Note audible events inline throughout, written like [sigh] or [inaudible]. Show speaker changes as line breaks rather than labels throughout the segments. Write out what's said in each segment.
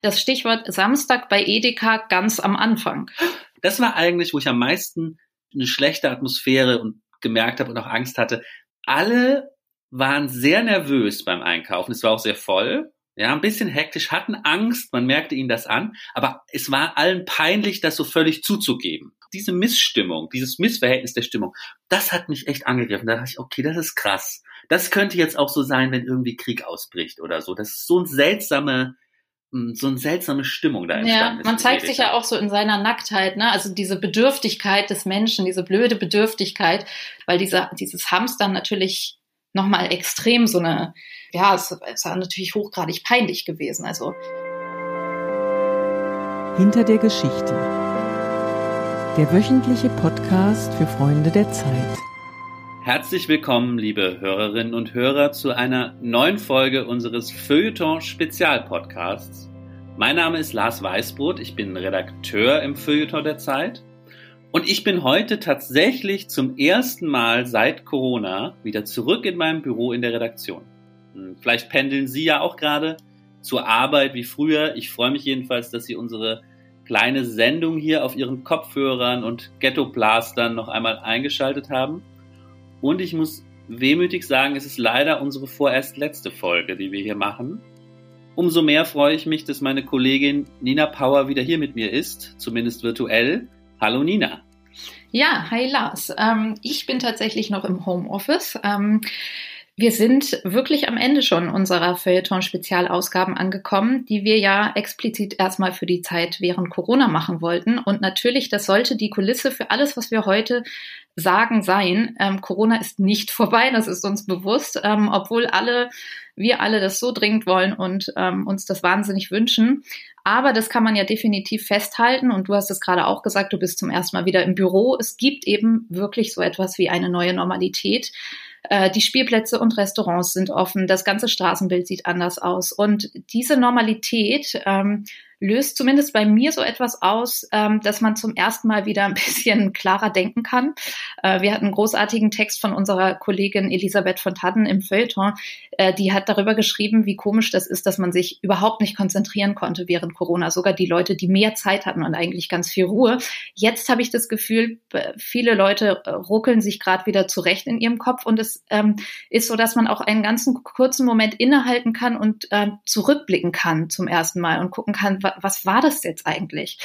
das Stichwort Samstag bei Edeka ganz am Anfang.
Das war eigentlich, wo ich am meisten eine schlechte Atmosphäre und gemerkt habe und auch Angst hatte. Alle waren sehr nervös beim Einkaufen. Es war auch sehr voll. Ja, ein bisschen hektisch, hatten Angst, man merkte ihnen das an, aber es war allen peinlich, das so völlig zuzugeben. Diese Missstimmung, dieses Missverhältnis der Stimmung, das hat mich echt angegriffen. Da dachte ich, okay, das ist krass. Das könnte jetzt auch so sein, wenn irgendwie Krieg ausbricht oder so. Das ist so ein seltsame, hm, so eine seltsame Stimmung da entstanden
ja, Man zeigt sich ja auch so in seiner Nacktheit, ne? Also diese Bedürftigkeit des Menschen, diese blöde Bedürftigkeit, weil dieser, dieses Hamstern natürlich nochmal extrem so eine, ja, es, es war natürlich hochgradig peinlich gewesen. Also
Hinter der Geschichte. Der wöchentliche Podcast für Freunde der Zeit.
Herzlich willkommen, liebe Hörerinnen und Hörer, zu einer neuen Folge unseres Feuilleton Spezialpodcasts. Mein Name ist Lars Weißbrot, ich bin Redakteur im Feuilleton der Zeit und ich bin heute tatsächlich zum ersten Mal seit Corona wieder zurück in meinem Büro in der Redaktion. Hm, vielleicht pendeln Sie ja auch gerade zur Arbeit wie früher. Ich freue mich jedenfalls, dass Sie unsere kleine Sendung hier auf Ihren Kopfhörern und Ghetto-Blastern noch einmal eingeschaltet haben. Und ich muss wehmütig sagen, es ist leider unsere vorerst letzte Folge, die wir hier machen. Umso mehr freue ich mich, dass meine Kollegin Nina Power wieder hier mit mir ist, zumindest virtuell. Hallo Nina.
Ja, hi Lars. Ähm, ich bin tatsächlich noch im Homeoffice. Ähm, wir sind wirklich am Ende schon unserer Feuilleton-Spezialausgaben angekommen, die wir ja explizit erstmal für die Zeit während Corona machen wollten. Und natürlich, das sollte die Kulisse für alles, was wir heute sagen, sein. Ähm, Corona ist nicht [laughs] vorbei, das ist uns bewusst, ähm, obwohl alle, wir alle das so dringend wollen und ähm, uns das wahnsinnig wünschen. Aber das kann man ja definitiv festhalten. Und du hast es gerade auch gesagt, du bist zum ersten Mal wieder im Büro. Es gibt eben wirklich so etwas wie eine neue Normalität. Äh, die Spielplätze und Restaurants sind offen, das ganze Straßenbild sieht anders aus. Und diese Normalität ähm, löst zumindest bei mir so etwas aus, ähm, dass man zum ersten Mal wieder ein [laughs] bisschen klarer denken kann. Äh, wir hatten einen großartigen Text von unserer Kollegin Elisabeth von Tatten im Feuilleton. Äh, die hat darüber geschrieben, wie komisch das ist, dass man sich überhaupt nicht konzentrieren konnte während Corona. Sogar die Leute, die mehr Zeit hatten und eigentlich ganz viel Ruhe. Jetzt habe ich das Gefühl, viele Leute äh, ruckeln sich gerade wieder zurecht in ihrem Kopf und es ähm, ist so, dass man auch einen ganzen kurzen Moment innehalten kann und äh, zurückblicken kann zum ersten Mal und gucken kann, was war das jetzt eigentlich?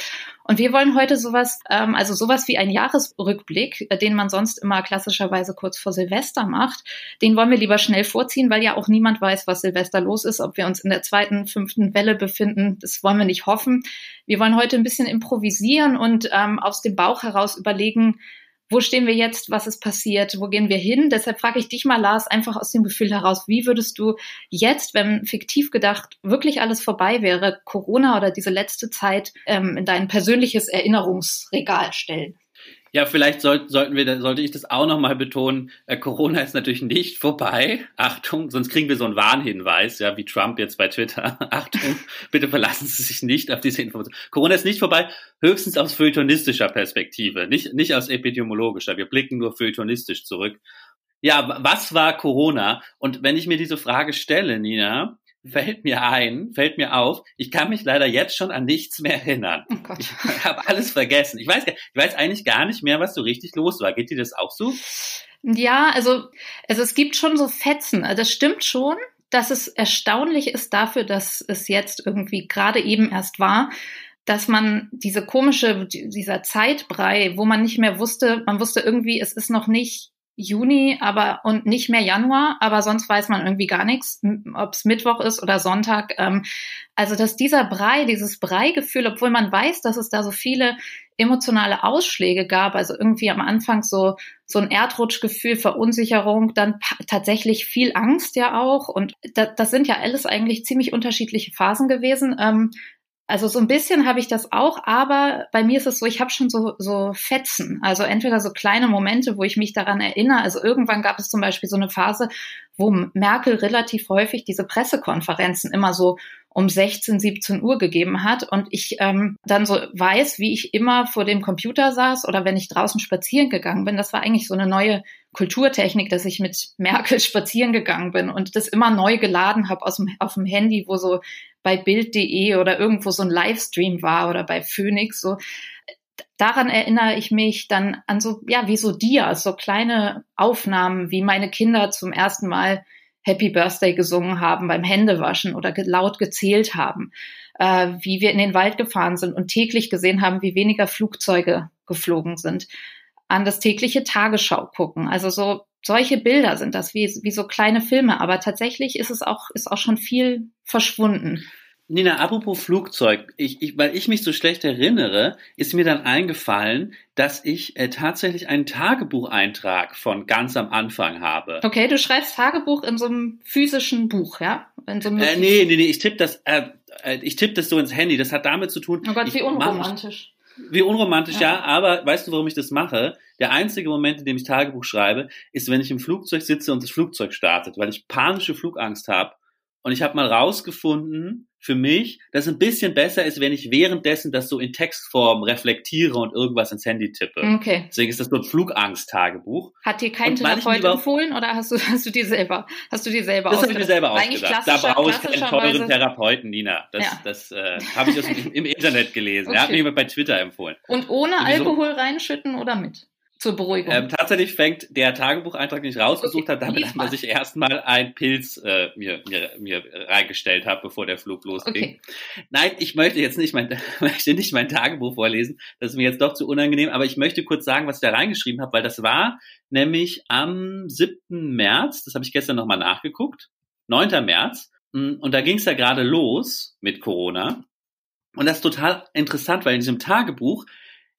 Und wir wollen heute sowas, ähm, also sowas wie ein Jahresrückblick, äh, den man sonst immer klassischerweise kurz vor Silvester macht, den wollen wir lieber schnell vorziehen, weil ja auch niemand weiß, was Silvester los ist, ob wir uns in der zweiten, fünften Welle befinden. Das wollen wir nicht hoffen. Wir wollen heute ein bisschen improvisieren und ähm, aus dem Bauch heraus überlegen, wo stehen wir jetzt, was ist passiert, wo gehen wir hin? Deshalb frage ich dich mal, Lars, einfach aus dem Gefühl heraus, wie würdest du jetzt, wenn fiktiv gedacht wirklich alles vorbei wäre, Corona oder diese letzte Zeit ähm, in dein persönliches Erinnerungsregal stellen?
Ja, vielleicht soll, sollten wir, sollte ich das auch nochmal betonen. Äh, Corona ist natürlich nicht vorbei. Achtung, sonst kriegen wir so einen Warnhinweis, ja, wie Trump jetzt bei Twitter. [laughs] Achtung, bitte verlassen Sie sich nicht auf diese Information. Corona ist nicht vorbei, höchstens aus feuilletonistischer Perspektive, nicht, nicht aus epidemiologischer. Wir blicken nur feuilletonistisch zurück. Ja, was war Corona? Und wenn ich mir diese Frage stelle, Nina, fällt mir ein, fällt mir auf, ich kann mich leider jetzt schon an nichts mehr erinnern. Oh ich habe alles vergessen. Ich weiß, ich weiß eigentlich gar nicht mehr, was so richtig los war. Geht dir das auch so?
Ja, also, also es gibt schon so Fetzen. Also das stimmt schon, dass es erstaunlich ist dafür, dass es jetzt irgendwie gerade eben erst war, dass man diese komische, dieser Zeitbrei, wo man nicht mehr wusste, man wusste irgendwie, es ist noch nicht Juni, aber und nicht mehr Januar, aber sonst weiß man irgendwie gar nichts, ob es Mittwoch ist oder Sonntag. Ähm, also dass dieser Brei, dieses Breigefühl, obwohl man weiß, dass es da so viele emotionale Ausschläge gab, also irgendwie am Anfang so so ein Erdrutschgefühl, Verunsicherung, dann tatsächlich viel Angst ja auch und da, das sind ja alles eigentlich ziemlich unterschiedliche Phasen gewesen. Ähm, also so ein bisschen habe ich das auch, aber bei mir ist es so, ich habe schon so, so Fetzen, also entweder so kleine Momente, wo ich mich daran erinnere. Also irgendwann gab es zum Beispiel so eine Phase, wo Merkel relativ häufig diese Pressekonferenzen immer so um 16, 17 Uhr gegeben hat und ich ähm, dann so weiß, wie ich immer vor dem Computer saß oder wenn ich draußen spazieren gegangen bin. Das war eigentlich so eine neue Kulturtechnik, dass ich mit Merkel [laughs] spazieren gegangen bin und das immer neu geladen habe aus dem, auf dem Handy, wo so bei Bild.de oder irgendwo so ein Livestream war oder bei Phoenix so. Daran erinnere ich mich dann an so, ja, wie so Dias, so kleine Aufnahmen, wie meine Kinder zum ersten Mal Happy Birthday gesungen haben beim Händewaschen oder laut gezählt haben, äh, wie wir in den Wald gefahren sind und täglich gesehen haben, wie weniger Flugzeuge geflogen sind, an das tägliche Tagesschau gucken. Also so solche Bilder sind das wie, wie so kleine Filme, aber tatsächlich ist es auch, ist auch schon viel verschwunden.
Nina, apropos Flugzeug, ich, ich, weil ich mich so schlecht erinnere, ist mir dann eingefallen, dass ich äh, tatsächlich einen Tagebucheintrag von ganz am Anfang habe.
Okay, du schreibst Tagebuch in so einem physischen Buch, ja? In so
einem äh, nee, nee, nee, ich tippe das, äh, äh, ich tippe das so ins Handy. Das hat damit zu tun.
Oh Gott, wie unromantisch.
Wie unromantisch, ja. ja, aber weißt du, warum ich das mache? Der einzige Moment, in dem ich Tagebuch schreibe, ist, wenn ich im Flugzeug sitze und das Flugzeug startet, weil ich panische Flugangst habe. Und ich habe mal rausgefunden, für mich, dass es ein bisschen besser ist, wenn ich währenddessen das so in Textform reflektiere und irgendwas ins Handy tippe.
Okay.
Deswegen ist das so ein Flugangst-Tagebuch.
Hat dir kein Therapeut empfohlen oder hast du, hast du dir selber, hast du dir selber
Das habe ich mir selber ausgedacht. Da brauche ich keinen teuren Therapeuten, Nina. Das, ja. das äh, habe ich aus, im Internet gelesen. Okay. Er hat mir jemand bei Twitter empfohlen.
Und ohne Alkohol reinschütten oder mit? Zur Beruhigung.
Ähm, tatsächlich fängt der Tagebucheintrag, den ich rausgesucht okay, habe, damit an, dass ich erstmal einen Pilz äh, mir, mir, mir reingestellt habe, bevor der Flug losging. Okay. Nein, ich möchte jetzt nicht mein, [laughs] möchte nicht mein Tagebuch vorlesen. Das ist mir jetzt doch zu unangenehm, aber ich möchte kurz sagen, was ich da reingeschrieben habe, weil das war nämlich am 7. März, das habe ich gestern nochmal nachgeguckt, 9. März, mm, und da ging es ja gerade los mit Corona. Und das ist total interessant, weil in diesem Tagebuch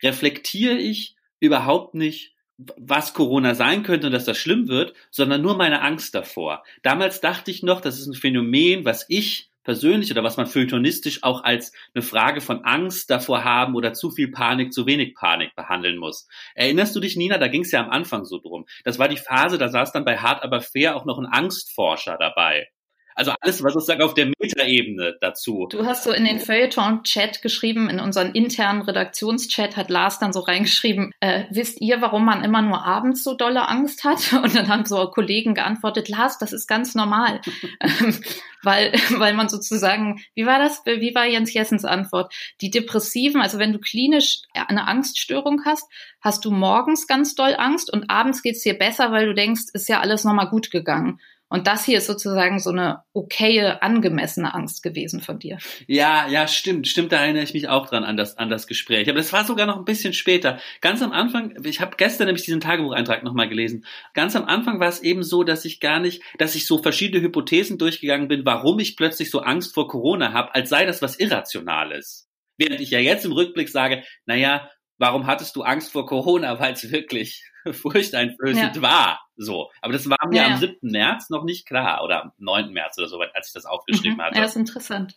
reflektiere ich überhaupt nicht, was Corona sein könnte und dass das schlimm wird, sondern nur meine Angst davor. Damals dachte ich noch, das ist ein Phänomen, was ich persönlich oder was man feuilletonistisch auch als eine Frage von Angst davor haben oder zu viel Panik, zu wenig Panik behandeln muss. Erinnerst du dich, Nina, da ging es ja am Anfang so drum. Das war die Phase, da saß dann bei Hart aber fair auch noch ein Angstforscher dabei. Also alles, was sozusagen auf der Metaebene dazu.
Du hast so in den Feuilleton-Chat geschrieben, in unseren internen Redaktionschat hat Lars dann so reingeschrieben, äh, wisst ihr, warum man immer nur abends so dolle Angst hat? [laughs] Und dann haben so Kollegen geantwortet, Lars, das ist ganz normal. [laughs] Ähm, weil, weil man sozusagen, wie war das? Wie war Jens Jessens Antwort? Die Depressiven, also wenn du klinisch eine Angststörung hast, hast du morgens ganz doll Angst und abends geht's dir besser, weil du denkst, ist ja alles nochmal gut gegangen. Und das hier ist sozusagen so eine okaye, angemessene Angst gewesen von dir.
Ja, ja, stimmt, stimmt, da erinnere ich mich auch dran an das, an das Gespräch. Aber das war sogar noch ein bisschen später. Ganz am Anfang, ich habe gestern nämlich diesen Tagebucheintrag nochmal gelesen. Ganz am Anfang war es eben so, dass ich gar nicht, dass ich so verschiedene Hypothesen durchgegangen bin, warum ich plötzlich so Angst vor Corona habe, als sei das was Irrationales. Während ich ja jetzt im Rückblick sage, naja, warum hattest du Angst vor Corona, [laughs] weil es wirklich [laughs] furchteinflößend ja. war. So. Aber das war mir ja, am 7. März noch nicht klar oder am 9. März oder so, als ich das aufgeschrieben
mhm.
hatte.
Ja, das ist interessant.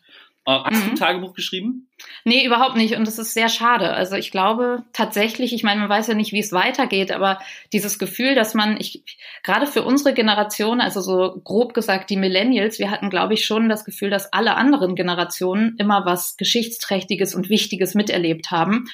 Uh, hast mhm. du ein Tagebuch geschrieben?
Nee, überhaupt nicht. Und das ist sehr schade. Also ich glaube tatsächlich, ich meine, man weiß ja nicht, wie es weitergeht, aber dieses Gefühl, dass man, ich, gerade für unsere Generation, also so grob gesagt die Millennials, wir hatten, glaube ich, schon das Gefühl, dass alle anderen Generationen immer was Geschichtsträchtiges und Wichtiges miterlebt haben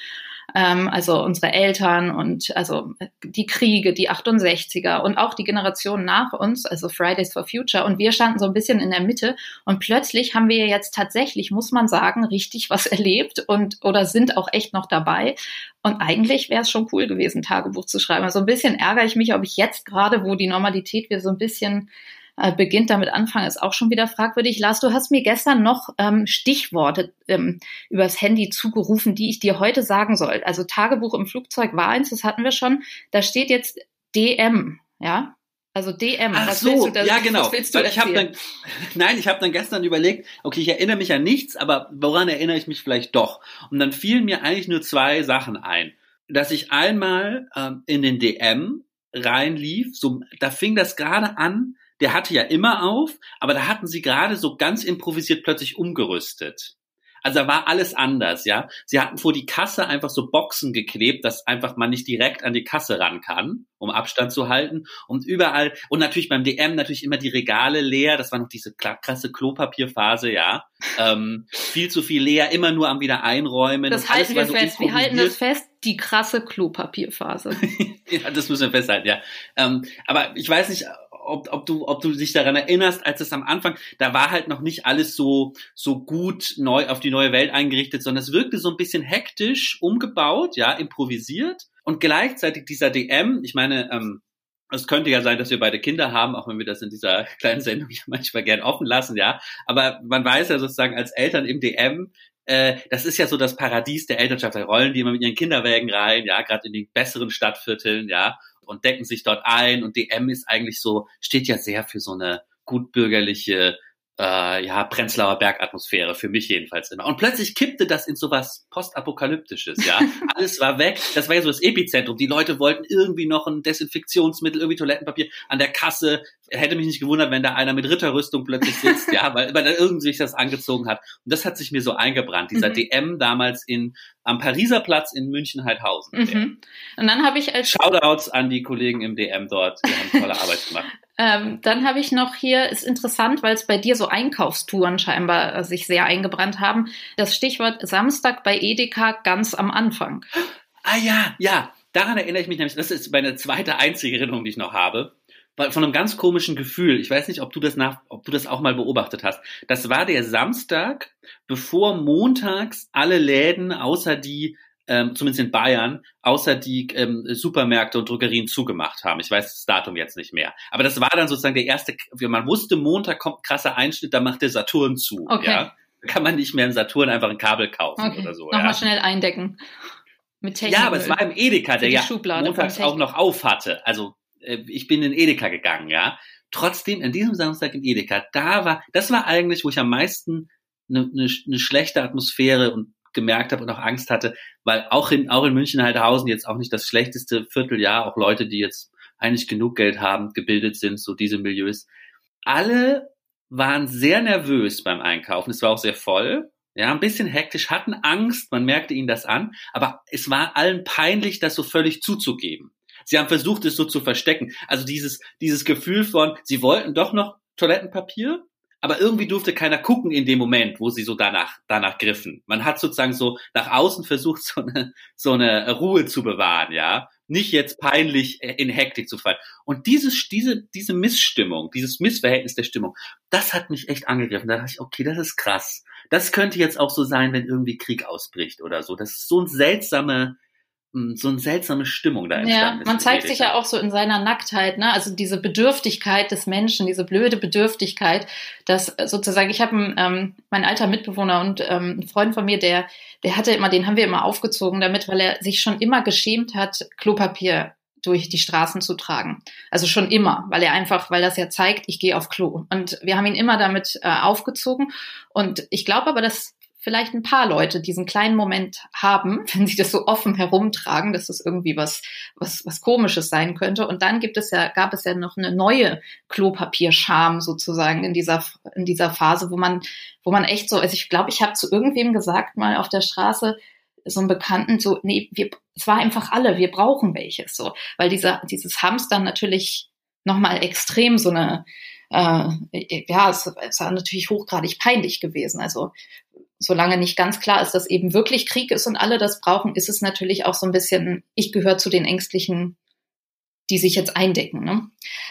ähm, also unsere Eltern und also die Kriege, die 68er und auch die Generation nach uns, also Fridays for Future. Und wir standen so ein bisschen in der Mitte und plötzlich haben wir jetzt tatsächlich, muss man sagen, richtig was [laughs] erlebt und oder sind auch echt noch dabei. Und eigentlich wäre es schon cool gewesen, Tagebuch zu schreiben. Also ein bisschen ärgere ich mich, ob ich jetzt gerade, wo die Normalität wir so ein bisschen äh, beginnt damit anfangen, ist auch schon wieder fragwürdig. Lars, du hast mir gestern noch ähm, Stichworte ähm, übers Handy zugerufen, die ich dir heute sagen soll. Also Tagebuch im Flugzeug war eins, das hatten wir schon. Da steht jetzt DM, ja? Also DM.
Ach was so, du, ja genau. ich hab dann, [laughs] nein, ich habe dann gestern überlegt, okay, ich erinnere mich an nichts, aber woran erinnere ich mich vielleicht doch? Und dann fielen mir eigentlich nur zwei Sachen ein. Dass ich einmal ähm, in den DM reinlief, so, da fing das gerade an, der hatte ja immer auf, aber da hatten sie gerade so ganz improvisiert plötzlich umgerüstet. Also da war alles anders, ja. Sie hatten vor die Kasse einfach so Boxen geklebt, dass einfach man nicht direkt an die Kasse ran kann, um Abstand zu halten. Und überall, und natürlich beim DM natürlich immer die Regale leer. Das war noch diese krasse Klopapierphase, ja. Ähm, viel zu viel leer, immer nur am wieder einräumen.
Das halten wir so fest. Wir halten das fest, die krasse Klopapierphase. [laughs]
ja, das müssen wir festhalten, ja. Ähm, aber ich weiß nicht, ob, ob du, ob du dich daran erinnerst, als es am Anfang, da war halt noch nicht alles so, so gut neu auf die neue Welt eingerichtet, sondern es wirkte so ein bisschen hektisch umgebaut, ja, improvisiert. Und gleichzeitig dieser DM, ich meine, ähm, es könnte ja sein, dass wir beide Kinder haben, auch wenn wir das in dieser [laughs] kleinen Sendung manchmal gern offen lassen, ja. Aber man weiß ja sozusagen als Eltern im DM, äh, das ist ja so das Paradies der Elternschaft. Da rollen die immer mit ihren Kinderwägen rein, ja, gerade in den besseren Stadtvierteln, ja und decken sich dort ein. Und DM ist eigentlich so, steht ja sehr für so eine gutbürgerliche äh, ja, Prenzlauer Bergatmosphäre, für mich jedenfalls immer. Und plötzlich kippte das in sowas Postapokalyptisches, ja. [laughs] Alles war weg. Das war ja so das Epizentrum. Die Leute wollten irgendwie noch ein Desinfektionsmittel, irgendwie Toilettenpapier an der Kasse. Hätte mich nicht gewundert, wenn da einer mit Ritterrüstung plötzlich sitzt, ja, weil, weil er irgendwie sich das angezogen hat. Und das hat sich mir so eingebrannt. Dieser mhm. DM damals in, am Pariser Platz in München-Heidhausen.
Mhm. Und dann habe ich als
Shoutouts an die Kollegen im DM dort. Die haben tolle Arbeit gemacht. [laughs]
Ähm, dann habe ich noch hier, ist interessant, weil es bei dir so Einkaufstouren scheinbar äh, sich sehr eingebrannt haben, das Stichwort Samstag bei Edeka ganz am Anfang.
Ah ja, ja, daran erinnere ich mich nämlich, das ist meine zweite einzige Erinnerung, die ich noch habe. Von einem ganz komischen Gefühl. Ich weiß nicht, ob du das nach, ob du das auch mal beobachtet hast. Das war der Samstag, bevor montags alle Läden außer die ähm, zumindest in Bayern, außer die ähm, Supermärkte und Drogerien zugemacht haben. Ich weiß das Datum jetzt nicht mehr. Aber das war dann sozusagen der erste, man wusste, Montag kommt krasser Einschnitt, da macht der Saturn zu. Okay. Ja? Da kann man nicht mehr im Saturn einfach ein Kabel kaufen okay. oder so.
Nochmal ja? schnell eindecken.
Mit ja, aber es war im Edeka, der ja montags auch noch auf hatte. Also äh, ich bin in Edeka gegangen, ja. Trotzdem, an diesem Samstag im Edeka, da war, das war eigentlich, wo ich am meisten eine, eine, eine schlechte Atmosphäre und gemerkt habe und auch Angst hatte, weil auch in, auch in München Heidhausen jetzt auch nicht das schlechteste Vierteljahr, auch Leute, die jetzt eigentlich genug Geld haben, gebildet sind, so diese Milieus. Alle waren sehr nervös beim Einkaufen. Es war auch sehr voll. Ja, ein bisschen hektisch, hatten Angst, man merkte ihnen das an, aber es war allen peinlich, das so völlig zuzugeben. Sie haben versucht, es so zu verstecken. Also dieses, dieses Gefühl von, sie wollten doch noch Toilettenpapier, aber irgendwie durfte keiner gucken in dem Moment, wo sie so danach, danach griffen. Man hat sozusagen so nach außen versucht, [laughs] so eine, so eine Ruhe zu bewahren, ja. Nicht jetzt peinlich in Hektik zu fallen. Und dieses, diese, diese Missstimmung, dieses Missverhältnis der Stimmung, das hat mich echt angegriffen. Da dachte ich, okay, das ist krass. Das könnte jetzt auch so sein, wenn irgendwie Krieg ausbricht oder so. Das ist so ein seltsame, so eine seltsame Stimmung da entstanden
ja, Man zeigt sich ja auch so in seiner Nacktheit, ne? Also diese Bedürftigkeit des Menschen, diese blöde Bedürftigkeit, dass sozusagen, ich habe ähm, mein alter Mitbewohner und ähm, ein Freund von mir, der, der hatte immer, den haben wir immer aufgezogen damit, weil er sich schon immer geschämt hat, Klopapier durch die Straßen zu tragen. Also schon immer, weil er einfach, weil das ja zeigt, ich gehe auf Klo. Und wir haben ihn immer damit äh, aufgezogen. Und ich glaube aber, dass vielleicht ein paar Leute diesen kleinen Moment haben, [laughs] wenn sie das so offen herumtragen, dass das irgendwie was, was, was komisches sein könnte. Und dann gibt es ja, gab es ja noch eine neue Klopapierscham sozusagen in dieser, in dieser Phase, wo man, wo man echt so, also ich glaube, ich habe zu irgendwem gesagt mal auf der Straße, so einen Bekannten, so, nee, wir, es war einfach alle, wir brauchen welches, so, weil dieser, dieses Hamstern natürlich nochmal extrem so eine, äh, ja, es, es war natürlich hochgradig peinlich gewesen. Also solange nicht ganz klar ist, dass eben wirklich Krieg ist und alle das brauchen, ist es natürlich auch so ein bisschen, ich gehöre zu den Ängstlichen, die sich jetzt eindecken. Ne?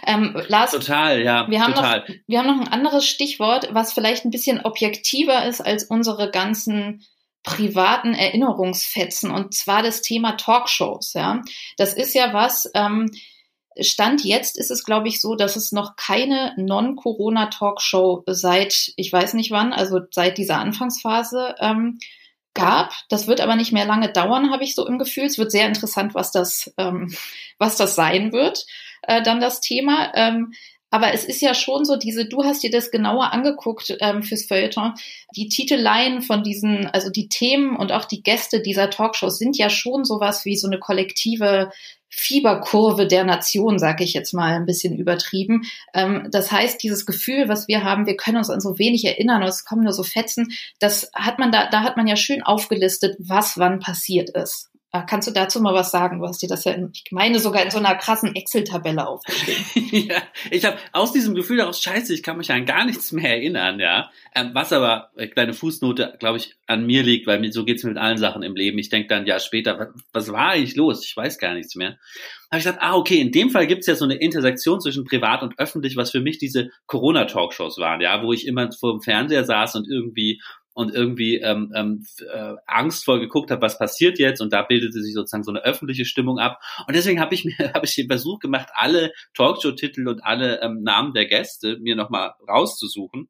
Ähm, Lars, total, ja.
Wir haben,
total.
Noch, wir haben noch ein anderes Stichwort, was vielleicht ein bisschen objektiver ist als unsere ganzen privaten Erinnerungsfetzen, und zwar das Thema Talkshows. Ja, das ist ja was. Ähm, Stand jetzt ist es, glaube ich, so, dass es noch keine Non-Corona-Talkshow seit, ich weiß nicht wann, also seit dieser Anfangsphase ähm, gab. Das wird aber nicht mehr lange dauern, habe ich so im Gefühl. Es wird sehr interessant, was das, ähm, was das sein wird, äh, dann das Thema. Ähm, Aber es ist ja schon so, diese, du hast dir das genauer angeguckt ähm, fürs Feuilleton. Die Titeleien von diesen, also die Themen und auch die Gäste dieser Talkshows sind ja schon sowas wie so eine kollektive Fieberkurve der Nation, sage ich jetzt mal ein bisschen übertrieben. Ähm, das heißt, dieses Gefühl, was wir haben, wir können uns an so wenig erinnern, es kommen nur so Fetzen, das hat man da, da hat man ja schön aufgelistet, was wann passiert ist. Äh, kannst du dazu mal was sagen? Du hast dir das ja, in, ich meine, sogar in so einer krassen Excel-Tabelle aufgeschrieben. [laughs]
ja, ich habe aus diesem Gefühl daraus, scheiße, ich kann mich an gar nichts mehr erinnern, ja. Ähm, was aber, äh, kleine Fußnote, glaube ich, an mir liegt, weil mir, so geht's mir mit allen Sachen im Leben. Ich denke dann ja später, was, was war eigentlich los? Ich weiß gar nichts mehr. Habe ich gedacht, ah, okay, in dem Fall gibt's ja so eine Intersektion zwischen privat und öffentlich, was für mich diese Corona-Talkshows waren, ja, wo ich immer vor dem Fernseher saß und irgendwie und irgendwie ähm, ähm, äh, angstvoll geguckt habe, was passiert jetzt. Und da bildete sich sozusagen so eine öffentliche Stimmung ab. Und deswegen habe ich mir [laughs] habe ich den Versuch gemacht, alle Talkshow-Titel und alle ähm, Namen der Gäste mir nochmal rauszusuchen.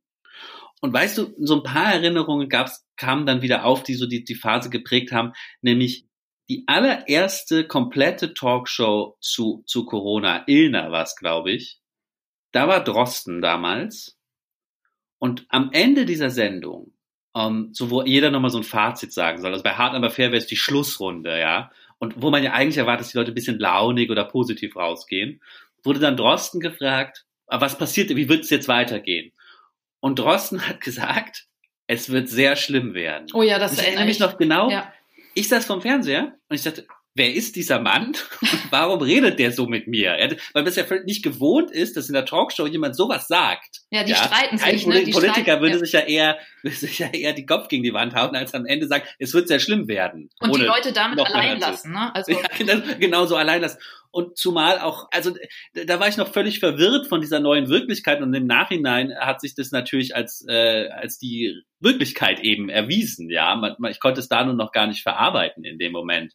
Und weißt du, so ein paar Erinnerungen gab's kamen dann wieder auf, die so die die Phase geprägt haben, nämlich die allererste komplette Talkshow zu zu Corona, Ilna war's, glaube ich. Da war Drosten damals. Und am Ende dieser Sendung ähm, so wo jeder nochmal so ein Fazit sagen soll. Also bei Hard aber fair wäre es die Schlussrunde, ja. Und wo man ja eigentlich erwartet, dass die Leute ein bisschen launig oder positiv rausgehen, wurde dann Drosten gefragt, ah, was passiert, wie wird es jetzt weitergehen? Und Drosten hat gesagt, es wird sehr schlimm werden.
Oh ja, das
ich erinnere mich noch genau. Ja. Ich saß vom Fernseher und ich dachte, wer ist dieser Mann und [laughs] warum redet der so mit mir? Er, weil das ja nicht gewohnt ist, dass in der Talkshow jemand sowas sagt.
Ja, die ja? streiten sich.
Ein ne? Die Politiker streiten, würde ja. sich ja eher [laughs] würde sich ja eher die Kopf gegen die Wand hauen, als am Ende sagen, es wird sehr schlimm werden.
Und die Leute damit allein lassen, ne?
Also [laughs] ja, genau, genau so allein lassen. Und zumal auch, also da war ich noch völlig verwirrt von dieser neuen Wirklichkeit und im Nachhinein hat sich das natürlich als äh, als die Wirklichkeit eben erwiesen. Ja, man, man, ich konnte es da nur noch gar nicht verarbeiten in dem Moment.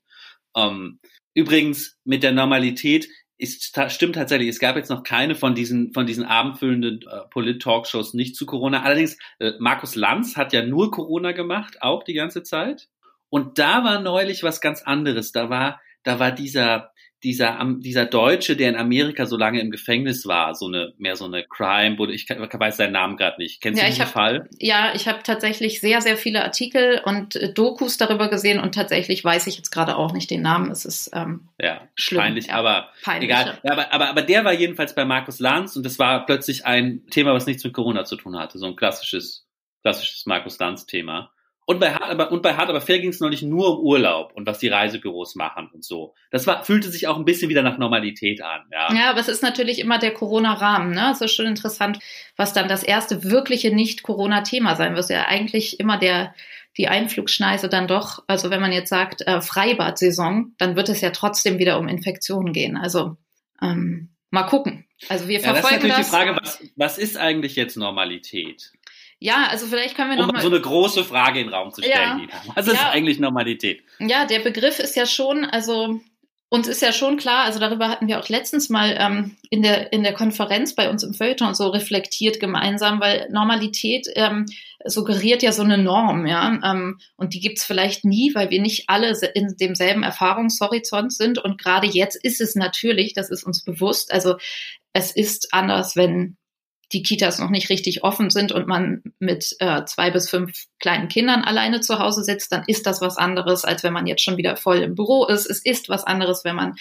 Ähm, übrigens mit der Normalität ist stimmt tatsächlich. Es gab jetzt noch keine von diesen von diesen abendfüllenden äh, Polit-Talkshows nicht zu Corona. Allerdings äh, Markus Lanz hat ja nur Corona gemacht, auch die ganze Zeit. Und da war neulich was ganz anderes. Da war da war dieser dieser, dieser Deutsche, der in Amerika so lange im Gefängnis war, so eine, mehr so eine Crime, wurde, ich weiß seinen Namen gerade nicht. Kennst
ja,
du den
hab,
Fall?
Ja, ich habe tatsächlich sehr, sehr viele Artikel und äh, Dokus darüber gesehen und tatsächlich weiß ich jetzt gerade auch nicht den Namen. Es ist ähm,
ja, schlimm. Peinlich, ja, aber peinlich, egal. Ja, aber, aber, aber der war jedenfalls bei Markus Lanz und das war plötzlich ein Thema, was nichts mit Corona zu tun hatte. So ein klassisches, klassisches Markus Lanz-Thema. Und bei Hard aber, und bei Hard aber fair ging es neulich nur um Urlaub und was die Reisebüros machen und so. Das war, fühlte sich auch ein bisschen wieder nach Normalität an, ja.
Ja, aber es ist natürlich immer der Corona-Rahmen, ne? Es ist schon interessant, was dann das erste wirkliche Nicht-Corona-Thema sein wird. Ja, eigentlich immer der, die Einflugschneise dann doch, also wenn man jetzt sagt, äh, Freibad-Saison, dann wird es ja trotzdem wieder um Infektionen gehen. Also, ähm, mal gucken. Also wir verfolgen ja, das.
ist natürlich
das.
die Frage, was, was ist eigentlich jetzt Normalität?
Ja, also vielleicht können wir noch
um
mal
so eine große Frage in den Raum zu stellen. Ja, Was ist ja, eigentlich Normalität?
Ja, der Begriff ist ja schon, also uns ist ja schon klar, also darüber hatten wir auch letztens mal ähm, in der in der Konferenz bei uns im Feuilleton so reflektiert gemeinsam, weil Normalität ähm, suggeriert ja so eine Norm, ja, ähm, und die gibt's vielleicht nie, weil wir nicht alle in demselben Erfahrungshorizont sind und gerade jetzt ist es natürlich, das ist uns bewusst, also es ist anders, wenn die Kitas noch nicht richtig offen sind und man mit äh, zwei bis fünf kleinen Kindern alleine zu Hause sitzt, dann ist das was anderes, als wenn man jetzt schon wieder voll im Büro ist. Es ist was anderes, wenn man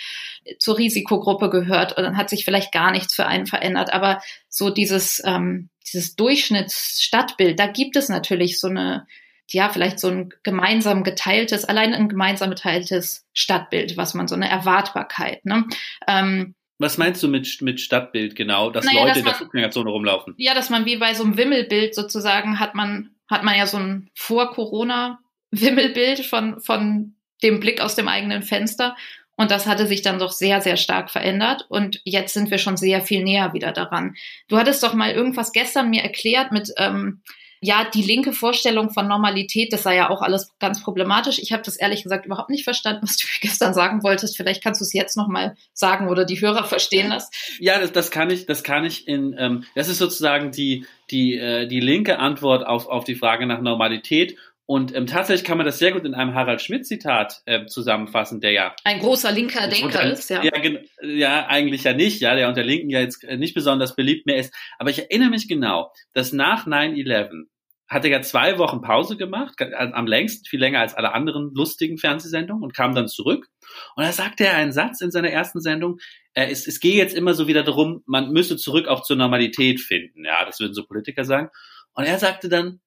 zur Risikogruppe gehört und dann hat sich vielleicht gar nichts für einen verändert. Aber so dieses, ähm, dieses Durchschnittsstadtbild, da gibt es natürlich so eine, ja, vielleicht so ein gemeinsam geteiltes, allein ein gemeinsam geteiltes Stadtbild, was man so eine Erwartbarkeit. Ne? Ähm,
was meinst du mit, mit Stadtbild genau, dass naja, Leute dass man, in der Fußgängerzone rumlaufen?
Ja, dass man wie bei so einem Wimmelbild sozusagen hat man, hat man ja so ein Vor-Corona-Wimmelbild von, von dem Blick aus dem eigenen Fenster. Und das hatte sich dann doch sehr, sehr stark verändert. Und jetzt sind wir schon sehr viel näher wieder daran. Du hattest doch mal irgendwas gestern mir erklärt mit, ähm, ja, die linke Vorstellung von Normalität, das sei ja auch alles ganz problematisch. Ich habe das ehrlich gesagt überhaupt nicht verstanden, was du mir gestern sagen wolltest. Vielleicht kannst du es jetzt noch mal sagen oder die Hörer verstehen das.
Ja, das, das kann ich, das kann ich in, ähm, das ist sozusagen die die äh, die linke Antwort auf auf die Frage nach Normalität Und ähm, tatsächlich kann man das sehr gut in einem Harald Schmidt-Zitat äh, zusammenfassen, der ja
ein großer linker Denker
unter,
ist, ja.
Ja, ja, eigentlich ja nicht, ja, der unter Linken ja jetzt nicht besonders beliebt mehr ist. Aber ich erinnere mich genau, dass nach 9-11 hat er ja zwei Wochen Pause gemacht, am längsten, viel länger als alle anderen lustigen Fernsehsendungen und kam dann zurück. Und da sagte er einen Satz in seiner ersten Sendung, äh, es, es gehe jetzt immer so wieder darum, man müsse zurück auch zur Normalität finden. Ja, das würden so Politiker sagen. Und er sagte dann,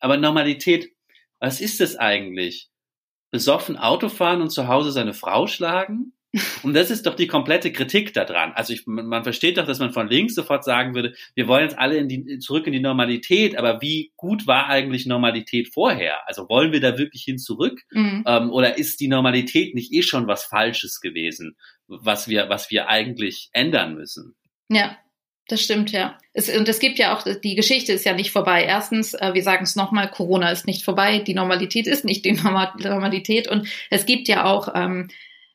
aber Normalität was ist das eigentlich? Besoffen Auto fahren und zu Hause seine Frau schlagen? Und das ist doch die komplette Kritik daran. Also ich, man versteht doch, dass man von links sofort sagen würde, wir wollen jetzt alle in die, zurück in die Normalität, aber wie gut war eigentlich Normalität vorher? Also wollen wir da wirklich hin zurück? Mhm. Ähm, oder ist die Normalität nicht eh schon was Falsches gewesen, was wir, was wir eigentlich ändern müssen?
Ja, das stimmt, ja. Es, und es gibt ja auch, die Geschichte ist ja nicht vorbei. Erstens, äh, wir sagen es nochmal, Corona ist nicht vorbei, die Normalität ist nicht die Normalität. Und es gibt ja auch, ähm,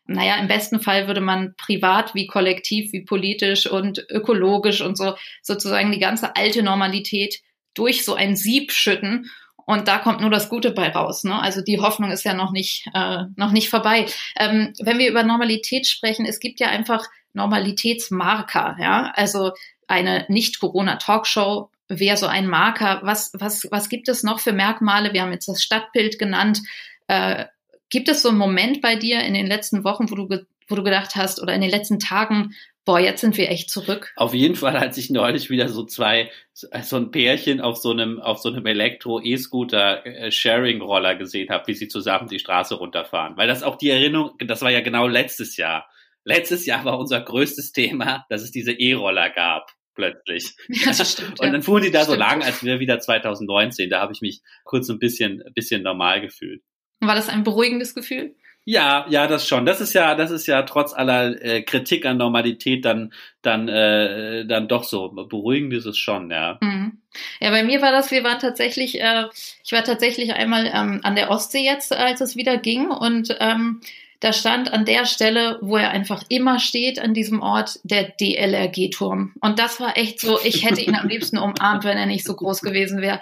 naja, im besten Fall würde man privat wie kollektiv, wie politisch und ökologisch und so sozusagen die ganze alte Normalität durch so ein Sieb schütten. Und da kommt nur das Gute bei raus. Ne? Also die Hoffnung ist ja noch nicht, äh, noch nicht vorbei. Ähm, wenn wir über Normalität sprechen, es gibt ja einfach Normalitätsmarker. Ja? Also eine Nicht-Corona-Talkshow wäre so ein Marker. Was, was, was gibt es noch für Merkmale? Wir haben jetzt das Stadtbild genannt. Äh, gibt es so einen Moment bei dir in den letzten Wochen, wo du, wo du gedacht hast oder in den letzten Tagen, boah, jetzt sind wir echt zurück?
Auf jeden Fall, als ich neulich wieder so zwei, so ein Pärchen auf so einem, auf so einem Elektro-E-Scooter-Sharing-Roller äh, gesehen habe, wie sie zusammen die Straße runterfahren. Weil das auch die Erinnerung, das war ja genau letztes Jahr. Letztes Jahr war unser größtes Thema, dass es diese E-Roller gab plötzlich. [laughs]
Ja, das stimmt,
und dann fuhren die da stimmt. so lang, als wir wieder 2019. Da habe ich mich kurz ein bisschen, bisschen normal gefühlt.
War das ein beruhigendes Gefühl?
Ja, ja, das schon. Das ist ja, das ist ja trotz aller äh, Kritik an Normalität dann, dann, äh, dann doch so. Beruhigend ist es schon, ja.
Mhm. Ja, bei mir war das, wir waren tatsächlich, äh, ich war tatsächlich einmal ähm, an der Ostsee jetzt, als es wieder ging und ähm, da stand an der Stelle, wo er einfach immer steht, an diesem Ort, der DLRG-Turm. Und das war echt so, ich hätte ihn am liebsten umarmt, wenn er nicht so groß gewesen wäre.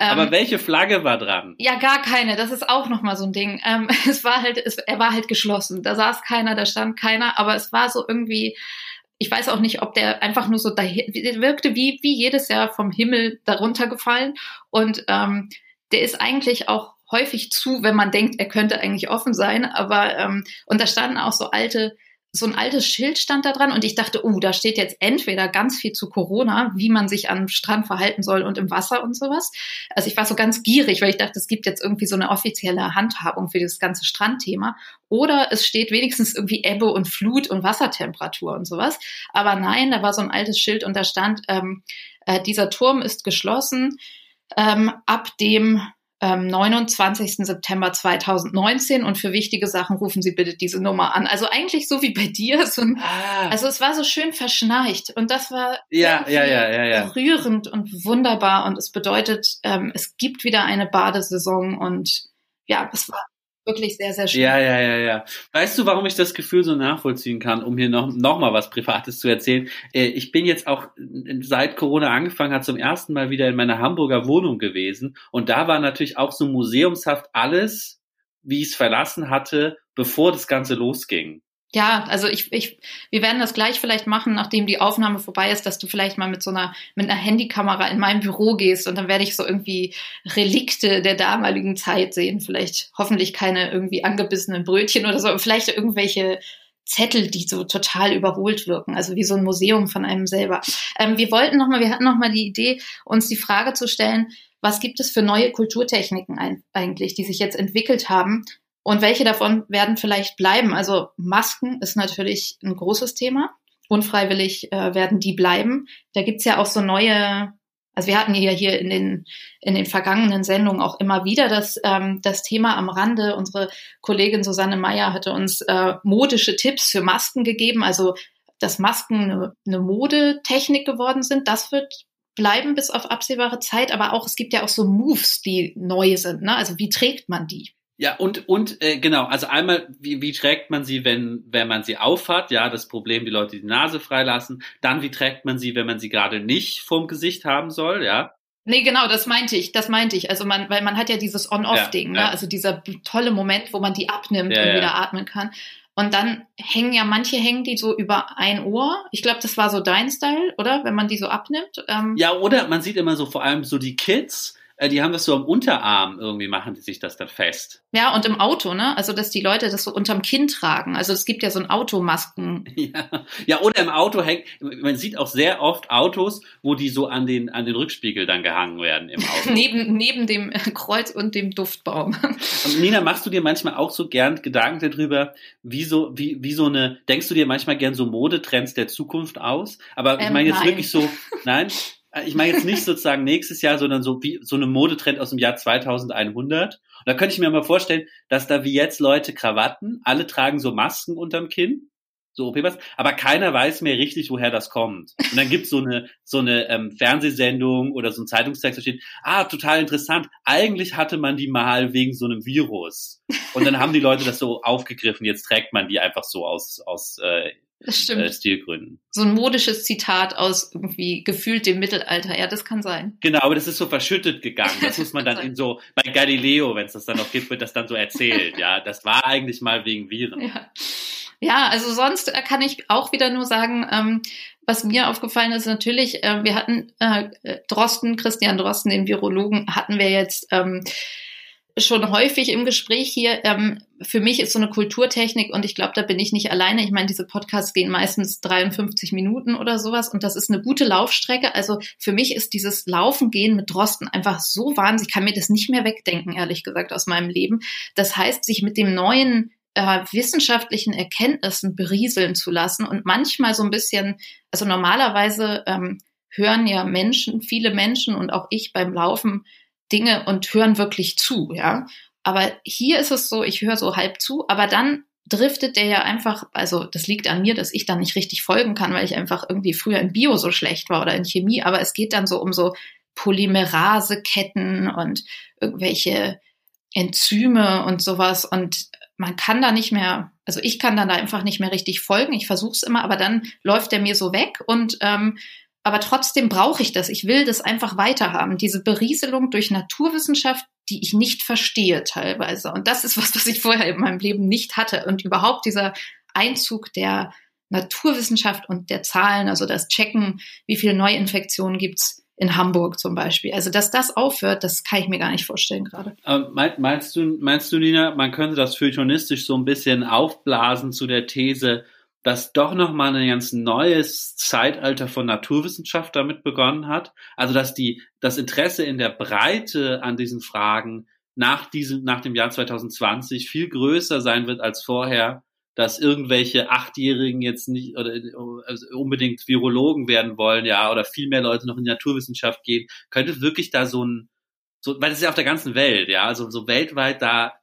Aber ähm, welche Flagge war dran?
Ja, gar keine. Das ist auch nochmal so ein Ding. Ähm, [laughs] es war halt, es, er war halt geschlossen. Da saß keiner, da stand keiner, aber es war so irgendwie, ich weiß auch nicht, ob der einfach nur so da wirkte wie, wie jedes Jahr vom Himmel darunter gefallen. Und ähm, der ist eigentlich auch häufig zu, wenn man denkt, er könnte eigentlich offen sein. Aber ähm, und da standen auch so alte, so ein altes Schild stand da dran und ich dachte, uh, da steht jetzt entweder ganz viel zu Corona, wie man sich am Strand verhalten soll und im Wasser und sowas. Also ich war so ganz gierig, weil ich dachte, es gibt jetzt irgendwie so eine offizielle Handhabung für dieses ganze Strandthema. Oder es steht wenigstens irgendwie Ebbe und Flut und Wassertemperatur und sowas. Aber nein, da war so ein altes Schild und da stand, ähm, äh, dieser Turm ist geschlossen ähm, ab dem 29. Ähm, September 2019 und für wichtige Sachen rufen Sie bitte diese Nummer an. Also eigentlich so wie bei dir. So ein, ah. Also es war so schön verschneit und das war
ja, ja, ja, ja, ja.
rührend und wunderbar und es bedeutet, ähm, es gibt wieder eine Badesaison und ja, es war wirklich sehr, sehr schön.
Ja, ja, ja, ja. Weißt du, warum ich das Gefühl so nachvollziehen kann, um hier noch, noch mal was Privates zu erzählen? Äh, ich bin jetzt auch seit Corona angefangen hat zum ersten Mal wieder in meiner Hamburger Wohnung gewesen und da war natürlich auch so museumshaft alles, wie ich es verlassen hatte, bevor das Ganze losging.
Ja, also ich, ich, wir werden das gleich vielleicht machen, nachdem die Aufnahme vorbei ist, dass du vielleicht mal mit so einer, mit einer Handykamera in mein Büro gehst und dann werde ich so irgendwie Relikte der damaligen Zeit sehen. Vielleicht hoffentlich keine irgendwie angebissenen Brötchen oder so, vielleicht irgendwelche Zettel, die so total überholt wirken, also wie so ein Museum von einem selber. Ähm, wir wollten nochmal, wir hatten nochmal die Idee, uns die Frage zu stellen, was gibt es für neue Kulturtechniken eigentlich, die sich jetzt entwickelt haben, und welche davon werden vielleicht bleiben? Also Masken ist natürlich ein großes Thema. Unfreiwillig äh, werden die bleiben. Da gibt's ja auch so neue, also wir hatten ja hier in den, in den vergangenen Sendungen auch immer wieder das, ähm, das Thema am Rande. Unsere Kollegin Susanne Meyer hatte uns äh, modische Tipps für Masken gegeben. Also dass Masken eine, eine Modetechnik geworden sind, das wird bleiben bis auf absehbare Zeit. Aber auch es gibt ja auch so Moves, die neu sind. Ne? Also wie trägt man die?
Ja, und, und äh, genau, also einmal, wie, wie trägt man sie, wenn, wenn man sie aufhat? Ja, das Problem, die Leute die Nase freilassen. Dann, wie trägt man sie, wenn man sie gerade nicht vorm Gesicht haben soll? Ja,
Nee, genau, das meinte ich, das meinte ich. Also man, weil man hat ja dieses On-Off-Ding,
Ja,
ne?
ja.
Also dieser tolle Moment, wo man die abnimmt
Ja,
und wieder atmen kann. Und dann hängen ja manche hängen die so über ein Ohr. Ich glaube, das war so dein Style, oder? Wenn man die so abnimmt. Ähm,
Ja, oder man sieht immer so vor allem so die Kids, die haben das so am Unterarm irgendwie, machen die sich das dann fest.
ja, und im Auto, ne? Also dass die Leute das so unterm Kinn tragen. Also es gibt ja so ein Automasken. [laughs]
Ja. ja, oder im Auto hängt, man sieht auch sehr oft Autos, wo die so an den, an den Rückspiegel dann gehangen werden im [laughs] Auto.
neben, neben dem [laughs] Kreuz und dem Duftbaum.
Und Nina, machst du dir manchmal auch so gern Gedanken darüber, wie so, wie, wie so eine, denkst du dir manchmal gern so Modetrends der Zukunft aus? Aber ich
Ähm,
meine jetzt
nein.
wirklich so, nein, Äh, ich meine jetzt nicht sozusagen nächstes Jahr, sondern so wie so eine Modetrend aus dem Jahr 2100. Und da könnte ich mir mal vorstellen, dass da wie jetzt Leute Krawatten, alle tragen so Masken unterm Kinn, so OP-Masken, aber keiner weiß mehr richtig, woher das kommt. Und dann gibt's so eine, so eine ähm, Fernsehsendung oder so ein Zeitungstext, da steht, ah, total interessant, eigentlich hatte man die mal wegen so einem Virus. Und dann haben die Leute das so aufgegriffen, jetzt trägt man die einfach so aus, aus äh,
Das
äh,
stimmt.
Stilgründen.
So ein modisches Zitat aus irgendwie gefühlt dem Mittelalter. Ja, das kann sein.
Genau, aber das ist so verschüttet gegangen. Das muss man [laughs] dann in so, bei Galileo, wenn es das dann noch gibt, wird das dann so erzählt. Ja, das war eigentlich mal wegen Viren.
Ja. ja, also sonst äh, kann ich auch wieder nur sagen, ähm, was mir aufgefallen ist, natürlich, äh, wir hatten äh, Drosten, Christian Drosten, den Virologen, hatten wir jetzt ähm, schon häufig im Gespräch hier. Ähm, für mich ist so eine Kulturtechnik und ich glaube, da bin ich nicht alleine. Ich meine, diese Podcasts gehen meistens 53 Minuten oder sowas und das ist eine gute Laufstrecke. Also für mich ist dieses Laufen gehen mit Drosten einfach so wahnsinnig. Ich kann mir das nicht mehr wegdenken, ehrlich gesagt, aus meinem Leben. Das heißt, sich mit dem neuen äh, wissenschaftlichen Erkenntnissen berieseln zu lassen und manchmal so ein bisschen, also normalerweise ähm, hören ja Menschen, viele Menschen und auch ich beim Laufen Dinge und hören wirklich zu, ja. Aber hier ist es so, ich höre so halb zu, aber dann driftet der ja einfach, also das liegt an mir, dass ich dann nicht richtig folgen kann, weil ich einfach irgendwie früher in Bio so schlecht war oder in Chemie, aber es geht dann so um so Polymeraseketten und irgendwelche Enzyme und sowas und man kann da nicht mehr, also ich kann dann da einfach nicht mehr richtig folgen. Ich versuche es immer, aber dann läuft der mir so weg und ähm, aber trotzdem brauche ich das. Ich will das einfach weiterhaben. Diese Berieselung durch Naturwissenschaft, die ich nicht verstehe teilweise. Und das ist was, was ich vorher in meinem Leben nicht hatte. Und überhaupt dieser Einzug der Naturwissenschaft und der Zahlen, also das Checken, wie viele Neuinfektionen gibt's in Hamburg zum Beispiel. Also, dass das aufhört, das kann ich mir gar nicht vorstellen gerade.
Ähm, mein- meinst du, meinst du, Nina, man könnte das feuilletonistisch so ein bisschen aufblasen zu der These, dass doch nochmal ein ganz neues Zeitalter von Naturwissenschaft damit begonnen hat? Also, dass die, das Interesse in der Breite an diesen Fragen nach diesem, nach dem Jahr 2020 viel größer sein wird als vorher, dass irgendwelche Achtjährigen jetzt nicht oder also unbedingt Virologen werden wollen, ja, oder viel mehr Leute noch in die Naturwissenschaft gehen, könnte wirklich da so ein, so, weil das ist ja auf der ganzen Welt, ja, also so weltweit da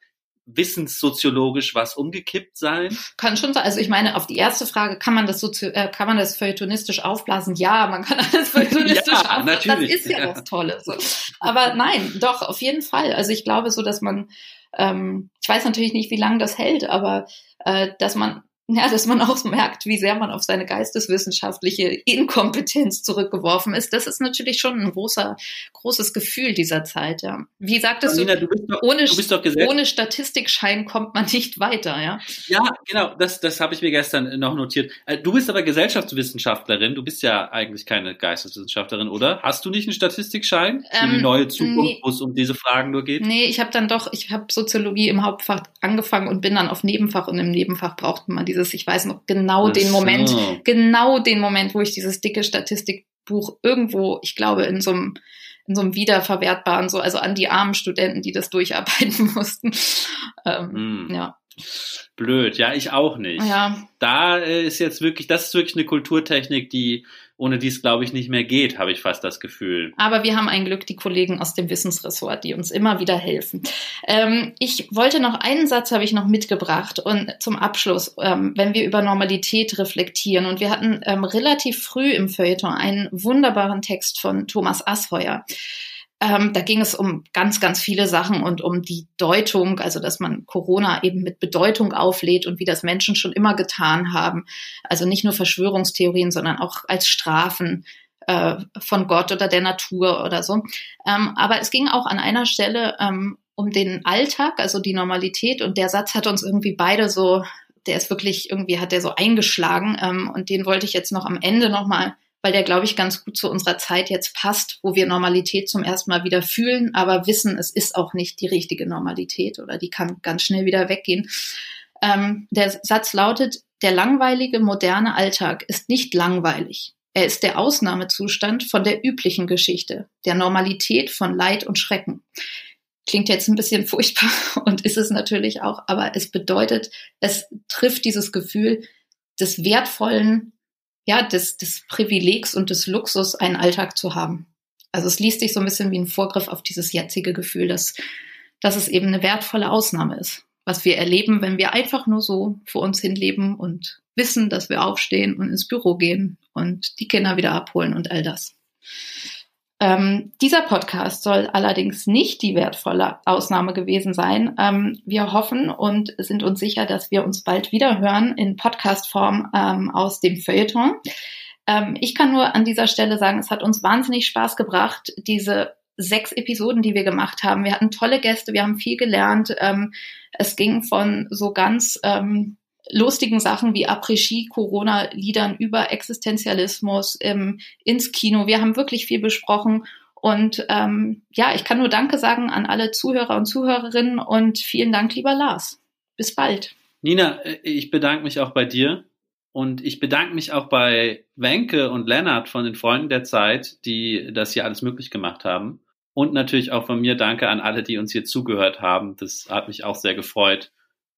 wissenssoziologisch was umgekippt sein.
Kann schon sein. Also ich meine, auf die erste Frage, kann man das so, äh, kann man das feuilletonistisch aufblasen? Ja, man kann alles [laughs] feuilletonistisch
Ja,
aufblasen.
natürlich.
Das ist ja
Ja.
das Tolle. So. Aber nein, doch, auf jeden Fall. Also ich glaube so, dass man, ähm, ich weiß natürlich nicht, wie lange das hält, aber äh, dass man ja, dass man auch merkt, wie sehr man auf seine geisteswissenschaftliche Inkompetenz zurückgeworfen ist. Das ist natürlich schon ein großer, großes Gefühl dieser Zeit, ja. Wie sagtest
Nina,
du,
du bist doch,
ohne,
du
ohne Statistikschein kommt man nicht weiter, ja.
Ja, genau, das, das habe ich mir gestern noch notiert. Äh, Du bist aber Gesellschaftswissenschaftlerin, du bist ja eigentlich keine Geisteswissenschaftlerin, oder? Hast du nicht einen Statistikschein für die
Ähm,
neue Zukunft,
nee.
wo es um diese Fragen nur geht?
Nee, ich habe dann doch, ich habe Soziologie im Hauptfach angefangen und bin dann auf Nebenfach und im Nebenfach brauchte man dieses, ich weiß noch genau
Ach
den Moment,
so.
genau den Moment, wo ich dieses dicke Statistikbuch irgendwo, ich glaube, in so einem in so einem wiederverwertbaren, so, also an die armen Studenten, die das durcharbeiten [laughs] mussten. Ähm,
Hm.
Ja.
Blöd, ja, ich auch nicht.
Ja,
Da äh, ist jetzt wirklich, das ist wirklich eine Kulturtechnik, die ohne dies, glaube ich, nicht mehr geht, habe ich fast das Gefühl.
aber wir haben ein Glück, die Kollegen aus dem Wissensressort, die uns immer wieder helfen. Ähm, ich wollte noch einen Satz habe ich noch mitgebracht und zum Abschluss, ähm, wenn wir über Normalität reflektieren und wir hatten ähm, relativ früh im Feuilleton einen wunderbaren Text von Thomas Asheuer. Ähm, da ging es um ganz, ganz viele Sachen und um die Deutung, also dass man Corona eben mit Bedeutung auflädt und wie das Menschen schon immer getan haben. Also nicht nur Verschwörungstheorien, sondern auch als Strafen äh, von Gott oder der Natur oder so. Ähm, aber es ging auch an einer Stelle ähm, um den Alltag, also die Normalität. Und der Satz hat uns irgendwie beide so, der ist wirklich irgendwie, hat der so eingeschlagen. Ähm, und den wollte ich jetzt noch am Ende nochmal weil der, glaube ich, ganz gut zu unserer Zeit jetzt passt, wo wir Normalität zum ersten Mal wieder fühlen, aber wissen, es ist auch nicht die richtige Normalität oder die kann ganz schnell wieder weggehen. Ähm, der Satz lautet, der langweilige moderne Alltag ist nicht langweilig. Er ist der Ausnahmezustand von der üblichen Geschichte, der Normalität von Leid und Schrecken. Klingt jetzt ein bisschen [laughs] furchtbar und ist es natürlich auch, aber es bedeutet, es trifft dieses Gefühl des wertvollen, ja, des, des Privilegs und des Luxus, einen Alltag zu haben. Also es liest sich so ein bisschen wie ein Vorgriff auf dieses jetzige Gefühl, dass, dass es eben eine wertvolle Ausnahme ist, was wir erleben, wenn wir einfach nur so vor uns hin leben und wissen, dass wir aufstehen und ins Büro gehen und die Kinder wieder abholen und all das. Ähm, dieser Podcast soll allerdings nicht die wertvolle Ausnahme gewesen sein. Ähm, wir hoffen und sind uns sicher, dass wir uns bald wieder hören in Podcastform ähm, aus dem Feuilleton. Ähm, ich kann nur an dieser Stelle sagen, es hat uns wahnsinnig Spaß gebracht, diese sechs Episoden, die wir gemacht haben. Wir hatten tolle Gäste, wir haben viel gelernt. Ähm, es ging von so ganz ähm, lustigen Sachen wie Après-Ski, Corona-Liedern über Existenzialismus ähm, ins Kino. Wir haben wirklich viel besprochen. Und ähm, ja, ich kann nur Danke sagen an alle Zuhörer und Zuhörerinnen und vielen Dank, lieber Lars. Bis bald.
Nina, äh, ich bedanke mich auch bei dir und ich bedanke mich auch bei Wenke und Lennart von den Freunden der Zeit, die das hier alles möglich gemacht haben. Und natürlich auch von mir Danke an alle, die uns hier zugehört haben. Das hat mich auch sehr gefreut.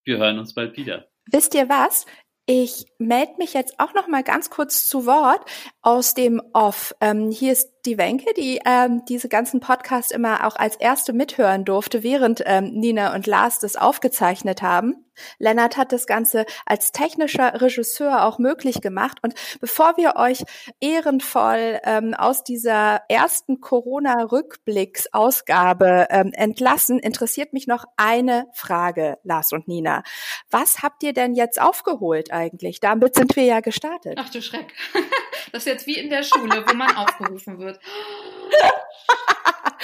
Wir hören uns bald wieder.
Wisst ihr was? Ich melde mich jetzt auch noch mal ganz kurz zu Wort aus dem Off. Ähm, hier ist die Wenke, die ähm, diese ganzen Podcasts immer auch als erste mithören durfte, während ähm, Nina und Lars das aufgezeichnet haben. Lennart hat das Ganze als technischer Regisseur auch möglich gemacht. Und bevor wir euch ehrenvoll ähm, aus dieser ersten Corona-Rückblicks-Ausgabe ähm, entlassen, interessiert mich noch eine Frage, Lars und Nina. Was habt ihr denn jetzt aufgeholt eigentlich? Damit sind wir ja gestartet.
Ach du Schreck. [laughs] Das ist jetzt wie in der Schule, wo man aufgerufen wird.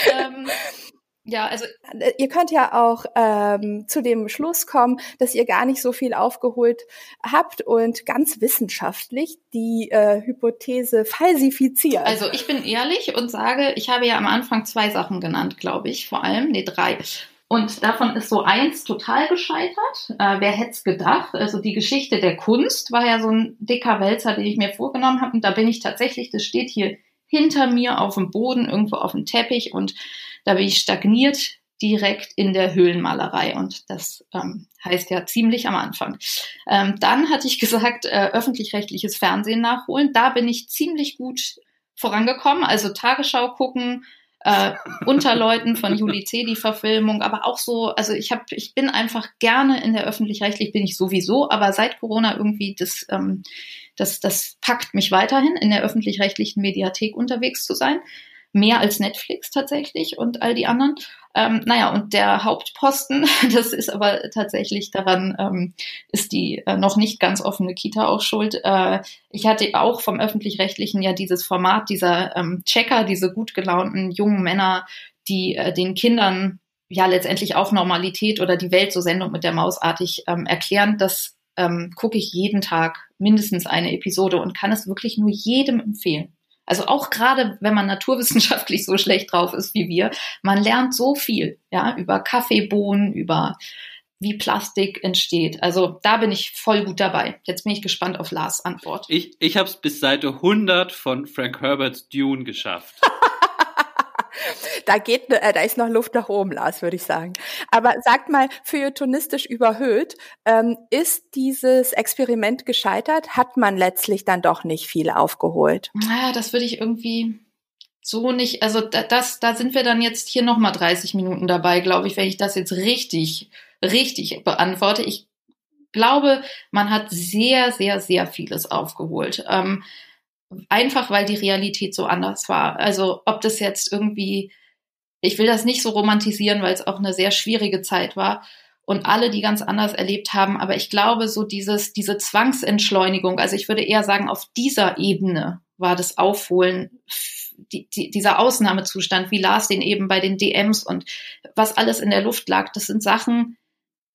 [laughs]
ähm, ja, also ihr könnt ja auch ähm, zu dem Schluss kommen, dass ihr gar nicht so viel aufgeholt habt und ganz wissenschaftlich die äh, Hypothese falsifiziert.
Also ich bin ehrlich und sage, ich habe ja am Anfang zwei Sachen genannt, glaube ich, vor allem, nee, drei. Und davon ist so eins total gescheitert. Äh, wer hätte es gedacht? Also die Geschichte der Kunst war ja so ein dicker Wälzer, den ich mir vorgenommen habe. Und da bin ich tatsächlich, das steht hier hinter mir auf dem Boden, irgendwo auf dem Teppich. Und da bin ich stagniert direkt in der Höhlenmalerei. Und das ähm, heißt ja ziemlich am Anfang. Ähm, dann hatte ich gesagt, äh, öffentlich-rechtliches Fernsehen nachholen. Da bin ich ziemlich gut vorangekommen. Also Tagesschau gucken, äh, Unterleuten von Juli C. die Verfilmung, aber auch so, also ich habe, ich bin einfach gerne in der öffentlich-rechtlich bin ich sowieso, aber seit Corona irgendwie das, ähm, das, das packt mich weiterhin in der öffentlich-rechtlichen Mediathek unterwegs zu sein mehr als Netflix tatsächlich und all die anderen. Ähm, naja, und der Hauptposten, [laughs] das ist aber tatsächlich daran, ähm, ist die äh, noch nicht ganz offene Kita auch schuld. Äh, ich hatte auch vom öffentlich-rechtlichen ja dieses Format dieser ähm, Checker, diese gut gelaunten jungen Männer, die äh, den Kindern ja letztendlich auch Normalität oder die Welt so Sendung mit der Mausartig ähm, erklären. Das ähm, gucke ich jeden Tag mindestens eine Episode und kann es wirklich nur jedem empfehlen. Also auch gerade, wenn man naturwissenschaftlich so schlecht drauf ist wie wir, man lernt so viel, ja, über Kaffeebohnen, über wie Plastik entsteht. Also da bin ich voll gut dabei. Jetzt bin ich gespannt auf Lars Antwort.
Ich, ich habe es bis Seite 100 von Frank Herberts Dune geschafft. [laughs]
da geht, äh, da ist noch Luft nach oben, Lars, würde ich sagen. Aber sagt mal, feuilletonistisch überhöht, ähm, ist dieses Experiment gescheitert? Hat man letztlich dann doch nicht viel aufgeholt?
Naja, das würde ich irgendwie so nicht, also da, das, da sind wir dann jetzt hier nochmal 30 Minuten dabei, glaube ich, wenn ich das jetzt richtig, richtig beantworte. Ich glaube, man hat sehr, sehr, sehr vieles aufgeholt. Ähm, einfach weil die Realität so anders war. Also ob das jetzt irgendwie ich will das nicht so romantisieren, weil es auch eine sehr schwierige Zeit war und alle, die ganz anders erlebt haben. Aber ich glaube, so dieses, diese Zwangsentschleunigung, also ich würde eher sagen, auf dieser Ebene war das Aufholen, die, die, dieser Ausnahmezustand, wie Lars den eben bei den DMs und was alles in der Luft lag, das sind Sachen,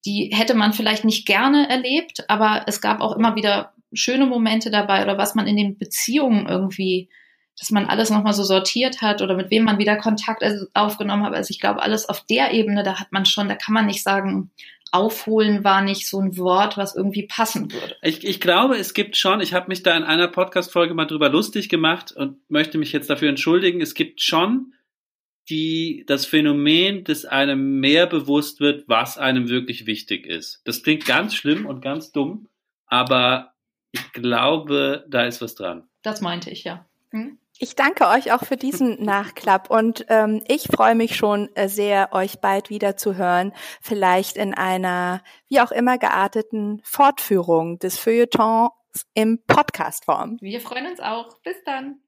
die hätte man vielleicht nicht gerne erlebt, aber es gab auch immer wieder schöne Momente dabei oder was man in den Beziehungen irgendwie, dass man alles nochmal so sortiert hat oder mit wem man wieder Kontakt aufgenommen hat. Also ich glaube, alles auf der Ebene, da hat man schon, da kann man nicht sagen, aufholen war nicht so ein Wort, was irgendwie passen würde.
Ich, ich glaube, es gibt schon, ich habe mich da in einer Podcast-Folge mal drüber lustig gemacht und möchte mich jetzt dafür entschuldigen, es gibt schon die, das Phänomen, dass einem mehr bewusst wird, was einem wirklich wichtig ist. Das klingt ganz schlimm und ganz dumm, aber ich glaube, da ist was dran.
Das meinte ich, ja. Hm?
Ich danke euch auch für diesen [laughs] Nachklapp und ähm, ich freue mich schon äh, sehr, euch bald wieder zu hören, vielleicht in einer wie auch immer gearteten Fortführung des Feuilletons im Podcast-Form.
Wir freuen uns auch. Bis dann.